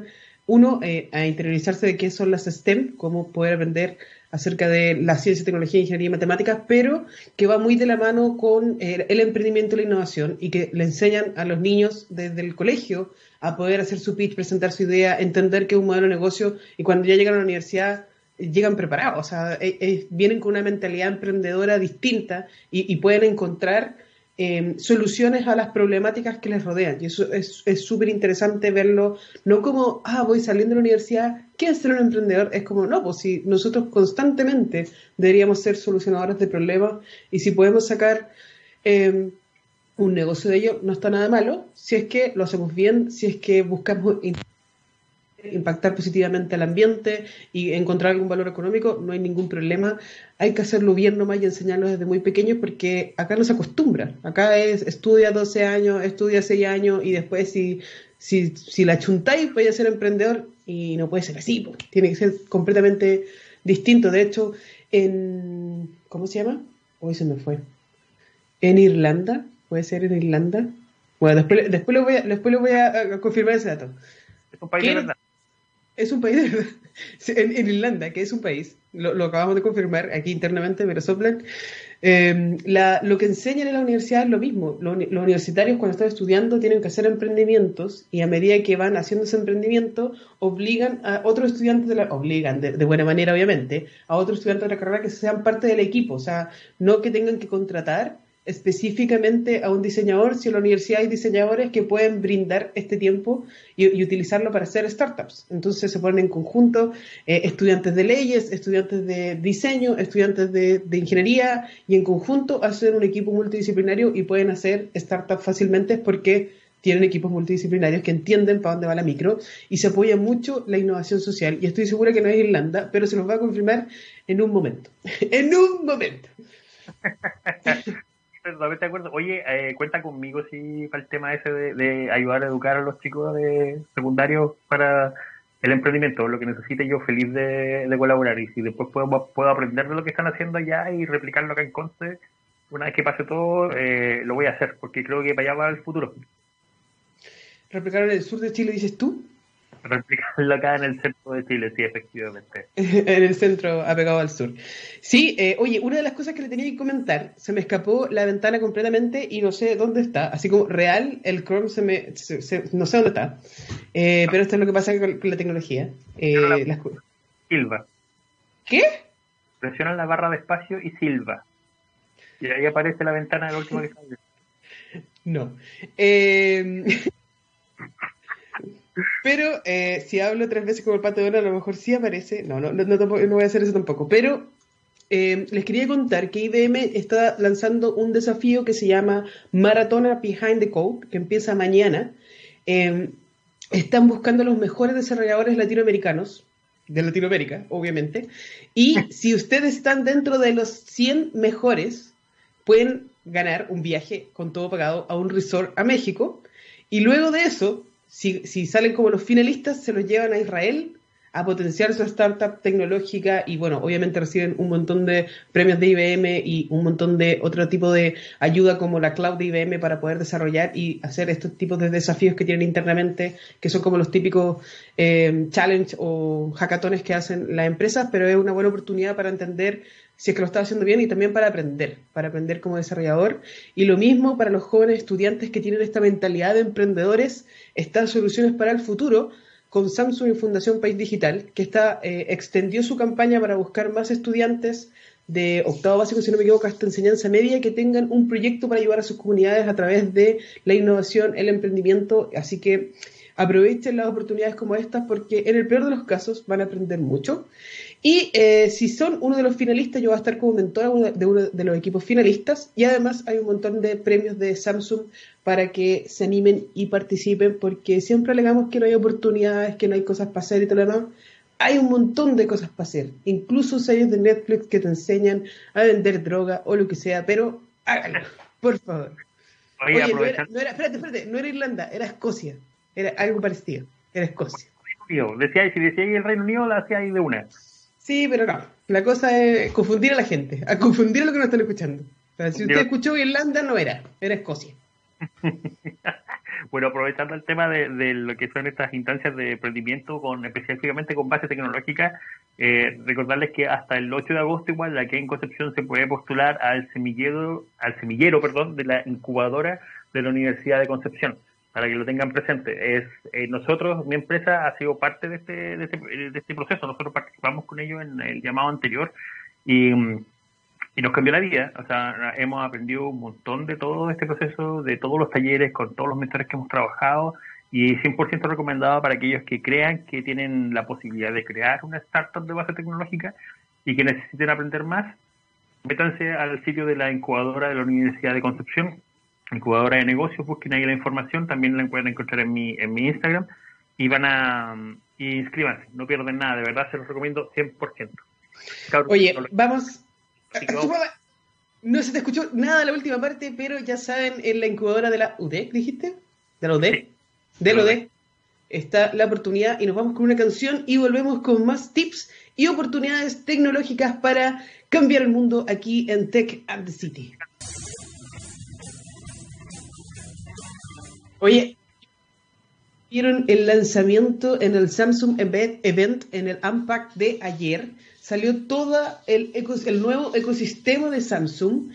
uno, eh, a interiorizarse de qué son las STEM, cómo poder aprender acerca de la ciencia, tecnología, ingeniería y matemáticas, pero que va muy de la mano con el emprendimiento y la innovación y que le enseñan a los niños desde el colegio a poder hacer su pitch, presentar su idea, entender que es un modelo de negocio y cuando ya llegan a la universidad llegan preparados, o sea, e, e, vienen con una mentalidad emprendedora distinta y, pueden encontrar em, soluciones a las problemáticas que les rodean. Y eso es súper interesante verlo, no como, ah, voy saliendo de la universidad, ¿qué es ser un emprendedor? Es como, no, pues si nosotros constantemente deberíamos ser solucionadores de problemas y si podemos sacar... Eh, un negocio de ello no está nada malo si es que lo hacemos bien, si es que buscamos impactar positivamente al ambiente y encontrar algún valor económico, no hay ningún problema. Hay que hacerlo bien nomás y enseñarlo desde muy pequeños porque acá no se acostumbra. Acá es estudia 12 años, estudia 6 años y después si, si, si la chuntáis puede ser emprendedor y no puede ser así, tiene que ser completamente distinto. De hecho, en... ¿Cómo se llama? Hoy se me fue. En Irlanda ¿Puede ser en Irlanda? Bueno, después, después, lo, voy a, después lo voy a, confirmar ese dato. Es un país de verdad. En, Irlanda, que es un país, lo, acabamos de confirmar aquí internamente, pero soplan. Eh, lo que enseñan en la universidad es lo mismo. Los, universitarios cuando están estudiando tienen que hacer emprendimientos y a medida que van haciendo ese emprendimiento obligan a otros estudiantes, de la, obligan de, de, buena manera obviamente, a otros estudiantes de la carrera que sean parte del equipo. O sea, no que tengan que contratar específicamente a un diseñador si en la universidad hay diseñadores que pueden brindar este tiempo y, utilizarlo para hacer startups. Entonces se ponen en conjunto eh, estudiantes de leyes, estudiantes de diseño, estudiantes de, ingeniería y en conjunto hacen un equipo multidisciplinario y pueden hacer startups fácilmente porque tienen equipos multidisciplinarios que entienden para dónde va la micro y se apoya mucho la innovación social. Y estoy segura que no es Irlanda, pero se los va a confirmar en un momento. en un momento. Totalmente de acuerdo. Oye, eh, cuenta conmigo si para el tema ese de, ayudar a educar a los chicos de secundario para el emprendimiento, lo que necesite yo feliz de, colaborar y si después puedo, puedo aprender de lo que están haciendo allá y replicarlo acá en Conce, una vez que pase todo, eh, lo voy a hacer porque creo que para allá va el futuro. ¿Replicar en el sur de Chile, dices tú? Replicarlo acá en el centro de Chile, sí, efectivamente. en el centro, apegado al sur. Sí, eh, oye, una de las cosas que le tenía que comentar, se me escapó la ventana completamente y no sé dónde está. Así como real, el Chrome se me. no sé dónde está. Eh, pero esto es lo que pasa con, la tecnología. Eh, Silva. ¿Qué? Presiona la barra de espacio y silva. Y ahí aparece la ventana del último que No. Eh. Pero eh, si hablo tres veces como el pato de a lo mejor sí aparece. No, no, no, no, voy a hacer eso tampoco. Pero eh, les quería contar que IBM está lanzando un desafío que se llama Maratona Behind the Code, que empieza mañana. Eh, están buscando a los mejores desarrolladores latinoamericanos, de Latinoamérica, obviamente. Y si ustedes están dentro de los 100 mejores, pueden ganar un viaje con todo pagado a un resort a México. Y luego de eso, si, si salen como los finalistas, se los llevan a Israel a potenciar su startup tecnológica y bueno, obviamente reciben un montón de premios de IBM y un montón de otro tipo de ayuda como la cloud de IBM para poder desarrollar y hacer estos tipos de desafíos que tienen internamente, que son como los típicos eh, challenge o hackatones que hacen las empresas, pero es una buena oportunidad para entender si es que lo está haciendo bien y también para aprender, para aprender como desarrollador. Y lo mismo para los jóvenes estudiantes que tienen esta mentalidad de emprendedores, estas soluciones para el futuro con Samsung y Fundación País Digital, que está, eh, extendió su campaña para buscar más estudiantes de octavo básico, si no me equivoco, hasta enseñanza media, que tengan un proyecto para ayudar a sus comunidades a través de la innovación, el emprendimiento. Así que aprovechen las oportunidades como estas porque en el peor de los casos van a aprender mucho. Y eh, si son uno de los finalistas, yo voy a estar como mentora de uno de los equipos finalistas. Y además hay un montón de premios de Samsung para que se animen y participen, porque siempre alegamos que no hay oportunidades, que no hay cosas para hacer y todo lo demás. Hay un montón de cosas para hacer, incluso series de Netflix que te enseñan a vender droga o lo que sea, pero háganlo, por favor. Oye, no, era, espérate, espérate, no era Irlanda, era Escocia. Era algo parecido. Era Escocia. Decía, si decía el Reino Unido, la hacía ahí de una. Sí, pero no. La cosa es confundir a la gente, a confundir a lo que nos están escuchando. si usted escuchó Irlanda, no era, era Escocia. bueno, aprovechando el tema de, lo que son estas instancias de emprendimiento, con específicamente con base tecnológica, eh, recordarles que hasta el 8 de agosto igual aquí en Concepción se puede postular al semillero, al semillero, perdón, de la incubadora de la Universidad de Concepción para que lo tengan presente. Es eh, nosotros, mi empresa ha sido parte de este, de este, de este proceso. Nosotros participamos con ellos en el llamado anterior y, y, nos cambió la vida. O sea, hemos aprendido un montón de todo este proceso, de todos los talleres, con todos los mentores que hemos trabajado y 100% recomendado para aquellos que crean que tienen la posibilidad de crear una startup de base tecnológica y que necesiten aprender más. Métanse al sitio de la incubadora de la Universidad de Concepción, incubadora de negocios, busquen ahí la información, también la pueden encontrar en mi, en mi Instagram y van a inscríbanse, no pierden nada, de verdad se los recomiendo 100%. Oye, vamos, no se te escuchó nada la última parte, pero ya saben, en la incubadora de la UDEC, dijiste, de la UDEC, de la UDEC, está la oportunidad y nos vamos con una canción y volvemos con más tips y oportunidades tecnológicas para cambiar el mundo aquí en Tech and the City. Oye, vieron el lanzamiento en el Samsung Event, en el Unpack de ayer. Salió todo el, nuevo ecosistema de Samsung.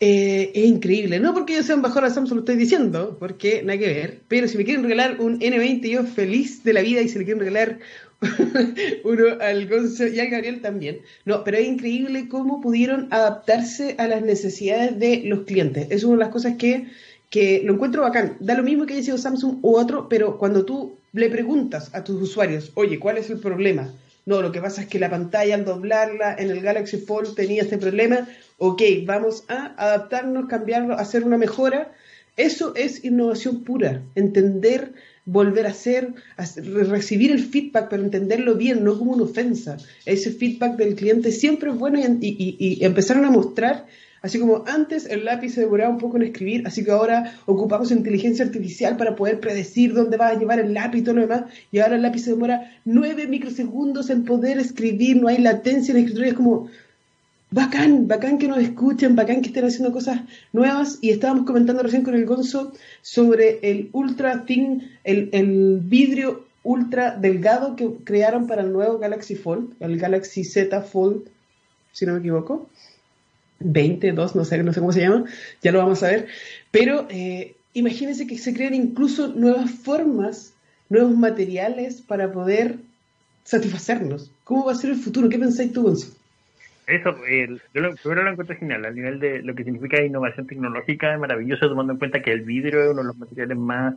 Eh, es increíble. No porque yo sea un bajón a Samsung, lo estoy diciendo, porque nada que ver. Pero si me quieren regalar un N20, yo feliz de la vida. Y si le quieren regalar uno al Gonzo y al Gabriel también. No, pero es increíble cómo pudieron adaptarse a las necesidades de los clientes. Es una de las cosas que que lo encuentro bacán. Da lo mismo que haya sido Samsung u otro, pero cuando tú le preguntas a tus usuarios, oye, ¿cuál es el problema? No, lo que pasa es que la pantalla al doblarla en el Galaxy Fold tenía este problema. Ok, vamos a adaptarnos, cambiarlo, hacer una mejora. Eso es innovación pura. Entender, volver a hacer, recibir el feedback, pero entenderlo bien, no como una ofensa. Ese feedback del cliente siempre es bueno y, empezaron a mostrar Así como antes el lápiz se demoraba un poco en escribir, así que ahora ocupamos inteligencia artificial para poder predecir dónde va a llevar el lápiz y todo lo demás, y ahora el lápiz se demora nueve microsegundos en poder escribir, no hay latencia en la escritura, es como bacán, bacán que nos escuchen, bacán que estén haciendo cosas nuevas, y estábamos comentando recién con el Gonzo sobre el ultra thin, el, el vidrio ultra delgado que crearon para el nuevo Galaxy Fold, el Galaxy Z Fold, si no me equivoco 20, 2, no sé, no sé cómo se llama, ya lo vamos a ver, pero eh, imagínense que se crean incluso nuevas formas, nuevos materiales para poder satisfacernos. ¿Cómo va a ser el futuro? ¿Qué pensáis tú, Gonzalo? Eso, yo lo, primero lo encuentro genial, al nivel de lo que significa innovación tecnológica, es maravilloso tomando en cuenta que el vidrio es uno de los materiales más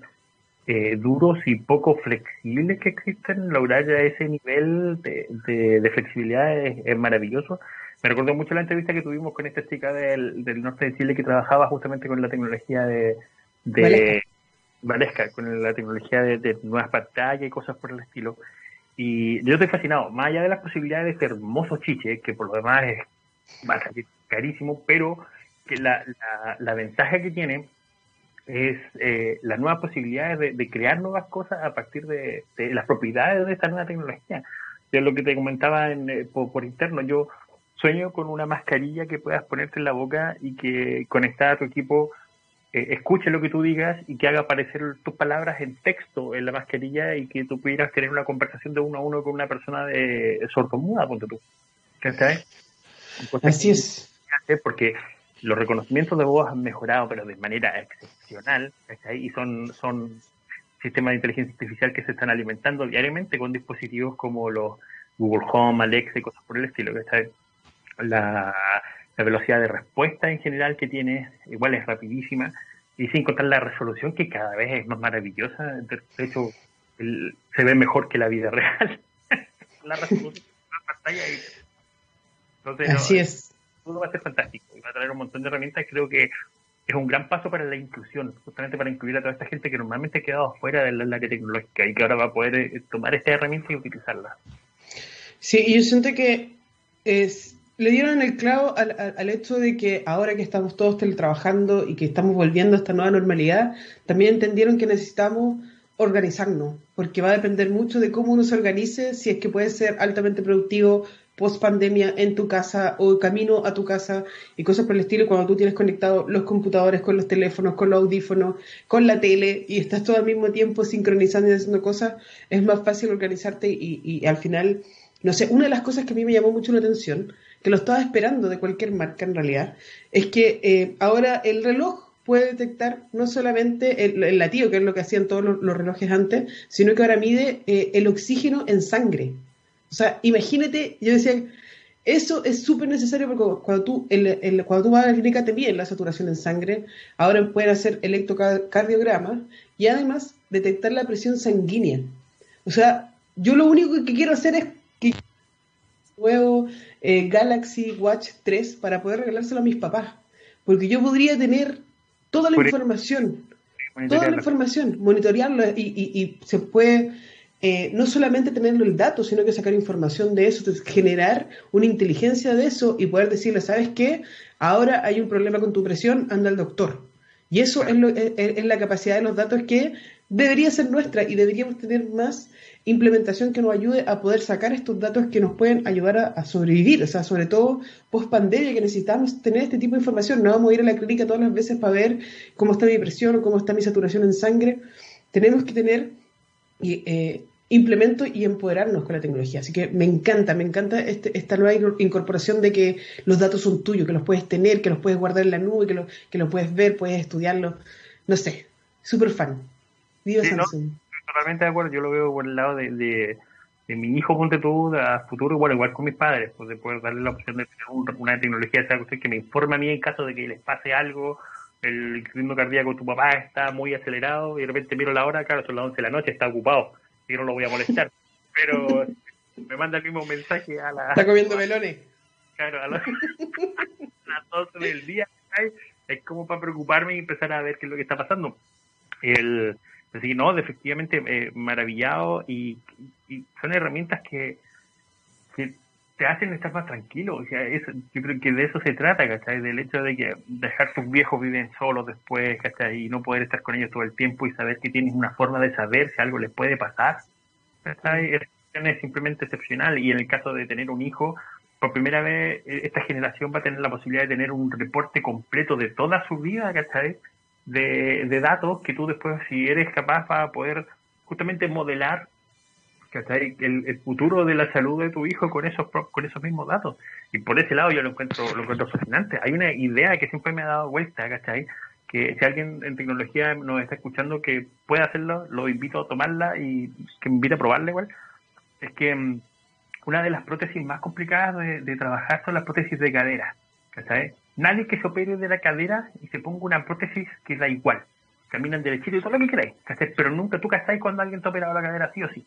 eh, duros y poco flexibles que existen, lograr ya ese nivel de, de, flexibilidad es, maravilloso. Me recuerdo mucho la entrevista que tuvimos con esta chica del, del norte de Chile que trabajaba justamente con la tecnología de, de Valesca, con la tecnología de, nuevas pantallas y cosas por el estilo. Y yo estoy fascinado, más allá de las posibilidades de este hermoso chiche, que por lo demás es bastante carísimo, pero que la, la, ventaja que tiene es eh, las nuevas posibilidades de, crear nuevas cosas a partir de, las propiedades de esta nueva tecnología. De lo que te comentaba en, eh, por, interno, yo sueño con una mascarilla que puedas ponerte en la boca y que conectada a tu equipo eh, escuche lo que tú digas y que haga aparecer tus palabras en texto en la mascarilla y que tú pudieras tener una conversación de uno a uno con una persona de sordomuda, ponte tú. Así es. Porque los reconocimientos de voz han mejorado, pero de manera excepcional, y son, son sistemas de inteligencia artificial que se están alimentando diariamente con dispositivos como los Google Home, Alexa y cosas por el estilo. ¿cachai? La, velocidad de respuesta en general que tiene, igual es rapidísima, y sin contar la resolución que cada vez es más maravillosa, de hecho se ve mejor que la vida real, la resolución de la pantalla. entonces, Así es. Todo va a ser fantástico y va a traer un montón de herramientas, creo que es un gran paso para la inclusión, justamente para incluir a toda esta gente que normalmente ha quedado fuera del área tecnológica y que ahora va a poder eh, tomar esta herramienta y utilizarla. Sí, y yo siento que es le dieron el clavo al, hecho de que ahora que estamos todos teletrabajando y que estamos volviendo a esta nueva normalidad, también entendieron que necesitamos organizarnos, porque va a depender mucho de cómo uno se organice, si es que puede ser altamente productivo post pandemia en tu casa o camino a tu casa y cosas por el estilo, cuando tú tienes conectados los computadores con los teléfonos, con los audífonos, con la tele y estás todo al mismo tiempo sincronizando y haciendo cosas, es más fácil organizarte y, y al final, no sé, una de las cosas que a mí me llamó mucho la atención, que lo estaba esperando de cualquier marca en realidad, es que eh, ahora el reloj puede detectar no solamente el, latido, que es lo que hacían todos los, relojes antes, sino que ahora mide eh, el oxígeno en sangre. O sea, imagínate, yo decía, eso es súper necesario porque cuando tú, el, cuando tú vas a la clínica te miden la saturación en sangre, ahora pueden hacer electrocardiograma y además detectar la presión sanguínea. O sea, yo lo único que quiero hacer es nuevo eh, Galaxy Watch 3 para poder regalárselo a mis papás, porque yo podría tener toda la información, toda la información, monitorearlo y, se puede eh, no solamente tenerlo el dato, sino que sacar información de eso, generar una inteligencia de eso y poder decirle, ¿sabes qué? Ahora hay un problema con tu presión, anda al doctor. Y eso es, es, la capacidad de los datos que debería ser nuestra y deberíamos tener más implementación que nos ayude a poder sacar estos datos que nos pueden ayudar a, sobrevivir, o sea, sobre todo post pandemia que necesitamos tener este tipo de información, no vamos a ir a la clínica todas las veces para ver cómo está mi presión o cómo está mi saturación en sangre, tenemos que tener eh, implementos y empoderarnos con la tecnología, así que me encanta, me encanta este, esta nueva incorporación de que los datos son tuyos, que los puedes tener, que los puedes guardar en la nube, que, lo, que los puedes ver, puedes estudiarlo, no sé, súper fan. Viva Samsung totalmente de acuerdo. Yo lo veo por el lado de, de, mi hijo, ponte tú, a futuro, igual, igual con mis padres, pues de poder darle la opción de tener una tecnología que me informe a mí en caso de que les pase algo. El ritmo cardíaco de tu papá está muy acelerado y de repente miro la hora, claro, son las 11 de la noche, está ocupado y no lo voy a molestar. Pero me manda el mismo mensaje a la. Está comiendo melones. Claro, a, las 12 del día. Es como para preocuparme y empezar a ver qué es lo que está pasando. El, Así no, efectivamente, eh, maravillado y, son herramientas que, te hacen estar más tranquilo. O sea, yo creo que de eso se trata, ¿cachai? Del hecho de que dejar tus viejos viven solos después, ¿cachai? Y no poder estar con ellos todo el tiempo y saber que tienes una forma de saber si algo les puede pasar, ¿cachai? Es simplemente excepcional. Y en el caso de tener un hijo, por primera vez, eh, esta generación va a tener la posibilidad de tener un reporte completo de toda su vida, ¿cachai? De, de datos que tú después, si eres capaz, para poder justamente modelar el, el, futuro de la salud de tu hijo con esos con esos mismos datos. Y por ese lado yo lo encuentro, lo encuentro fascinante. Hay una idea que siempre me ha dado vuelta, ¿cachai? Que si alguien en tecnología nos está escuchando que puede hacerlo, lo invito a tomarla y que me invite a probarla igual. Es que mm, una de las prótesis más complicadas de, de trabajar son las prótesis de cadera, ¿cachai? Nadie que se opere de la cadera y se ponga una prótesis que da igual. Caminan derechito y todo lo que queráis, Pero nunca tú estáis cuando alguien te ha operado la cadera sí o sí.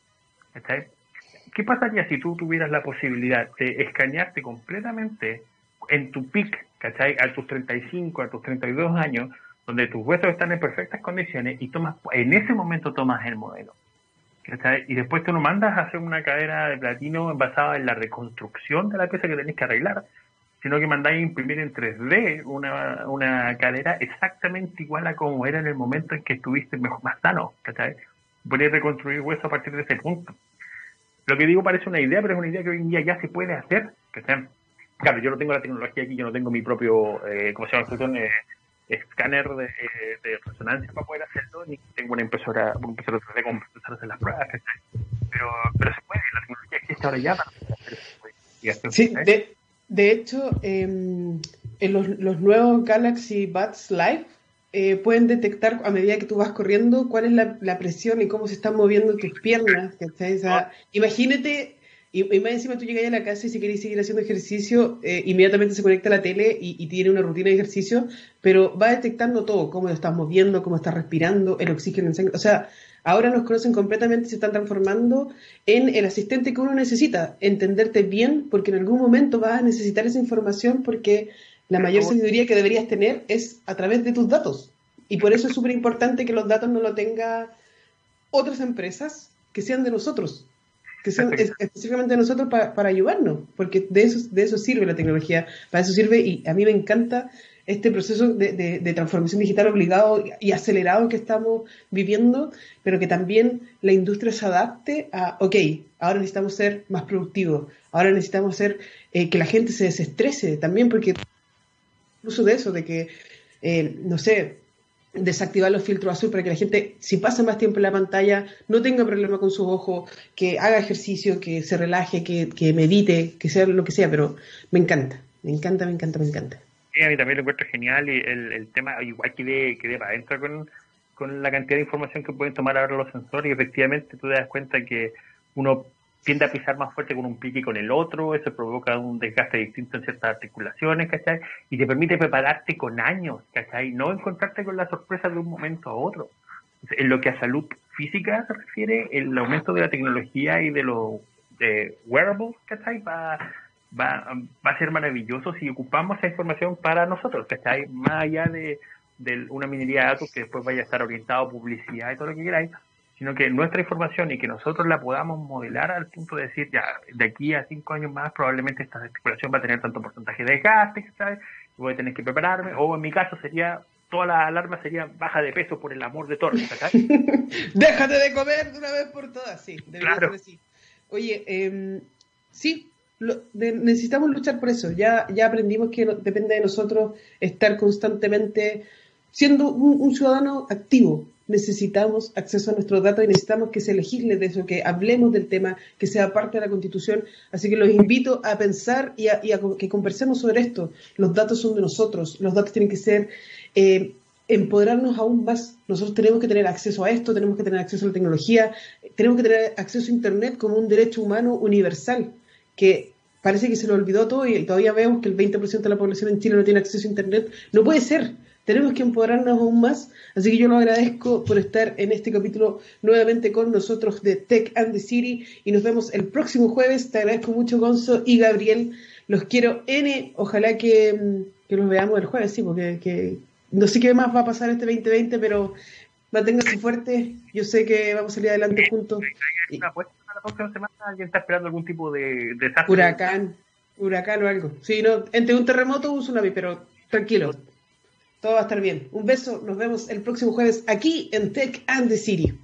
¿Qué pasaría si tú tuvieras la posibilidad de escanearte completamente en tu pic, ¿cachai? A tus 35, a tus 32 años, donde tus huesos están en perfectas condiciones y tomas, en ese momento tomas el modelo. Y después tú lo mandas a hacer una cadera de platino basada en la reconstrucción de la pieza que tenés que arreglar sino que mandáis imprimir en 3D una, una cadera exactamente igual a como era en el momento en que estuviste mejor, más sano, ¿cachai? Podéis reconstruir hueso a partir de ese punto. Lo que digo parece una idea, pero es una idea que hoy en día ya se puede hacer, ¿cachai? Claro, yo no tengo la tecnología aquí, yo no tengo mi propio, eh, ¿cómo se llama? Eh, escáner de, de, resonancia para poder hacerlo, ni tengo una impresora, una impresora 3D con para hacer las pruebas, ¿cachai? Pero, pero se puede, la tecnología existe ahora ya para hacer Sí, de, de hecho, em, en los, nuevos Galaxy Buds Live eh, pueden detectar a medida que tú vas corriendo cuál es la, presión y cómo se están moviendo tus piernas. Ah. imagínate, y, más encima tú llegas a la casa y si quieres seguir haciendo ejercicio, eh, inmediatamente se conecta a la tele y, y, tiene una rutina de ejercicio, pero va detectando todo, cómo lo estás moviendo, cómo estás respirando, el oxígeno en sangre. O sea, ahora nos conocen completamente y se están transformando en el asistente que uno necesita, entenderte bien, porque en algún momento vas a necesitar esa información porque la mayor sabiduría que deberías tener es a través de tus datos. Y por eso es súper importante que los datos no lo tengan otras empresas que sean de nosotros, que sean específicamente de nosotros para ayudarnos, porque de eso, de eso sirve la tecnología, para eso sirve y a mí me encanta este proceso de, transformación digital obligado y acelerado que estamos viviendo, pero que también la industria se adapte a, ok, ahora necesitamos ser más productivos, ahora necesitamos ser eh, que la gente se desestrese también, porque incluso de eso, de que, eh, no sé, desactivar los filtros azul para que la gente, si pasa más tiempo en la pantalla, no tenga problema con su ojo, que haga ejercicio, que se relaje, que, que medite, que sea lo que sea, pero me encanta, me encanta, me encanta, me encanta. Sí, a mí también lo encuentro genial y el, el tema, igual que de, que de para adentro con, con la cantidad de información que pueden tomar ahora los sensores y efectivamente tú te das cuenta que uno tiende a pisar más fuerte con un pie que con el otro, eso provoca un desgaste distinto en ciertas articulaciones, ¿cachai? Y te permite prepararte con años, ¿cachai? No encontrarte con la sorpresa de un momento a otro. En lo que a salud física se refiere, el aumento de la tecnología y de los wearables, ¿cachai? Va, va a ser maravilloso si ocupamos esa información para nosotros, ¿cachai? Más allá de, de una minería de datos que después vaya a estar orientado a publicidad y todo lo que queráis, sino que nuestra información y que nosotros la podamos modelar al punto de decir, ya, de aquí a cinco años más probablemente esta exploración va a tener tanto porcentaje de desgaste, ¿sabes? Voy a tener que prepararme, o en mi caso sería, toda la alarma sería baja de peso por el amor de Torres, ¿sabes? Déjate de comer de una vez por todas, sí, claro. Oye, eh, sí, necesitamos luchar por eso, ya, ya aprendimos que depende de nosotros estar constantemente siendo un ciudadano activo, necesitamos acceso a nuestros datos y necesitamos que se legisle de eso, que hablemos del tema, que sea parte de la Constitución. Así que los invito a pensar y a, que conversemos sobre esto. Los datos son de nosotros, los datos tienen que ser, eh, empoderarnos aún más. Nosotros tenemos que tener acceso a esto, tenemos que tener acceso a la tecnología, tenemos que tener acceso a Internet como un derecho humano universal, que parece que se lo olvidó todo y todavía vemos que el 20% de la población en Chile no tiene acceso a Internet. No puede ser tenemos que empoderarnos aún más. Así que yo lo agradezco por estar en este capítulo nuevamente con nosotros de Tech and the City y nos vemos el próximo jueves. Te agradezco mucho, Gonzo y Gabriel. Los quiero N. Ojalá que, mm, que los veamos el jueves, sí, porque que, no sé qué más va a pasar este 2020, pero manténganse fuertes. Yo sé que vamos a salir adelante juntos. Próxima semana alguien está esperando algún tipo de desastre. Huracán, huracán o algo. Sí, no, entre un terremoto o un tsunami, pero tranquilo. Todo va a estar bien. Un beso, nos vemos el próximo jueves aquí en Tech and the City.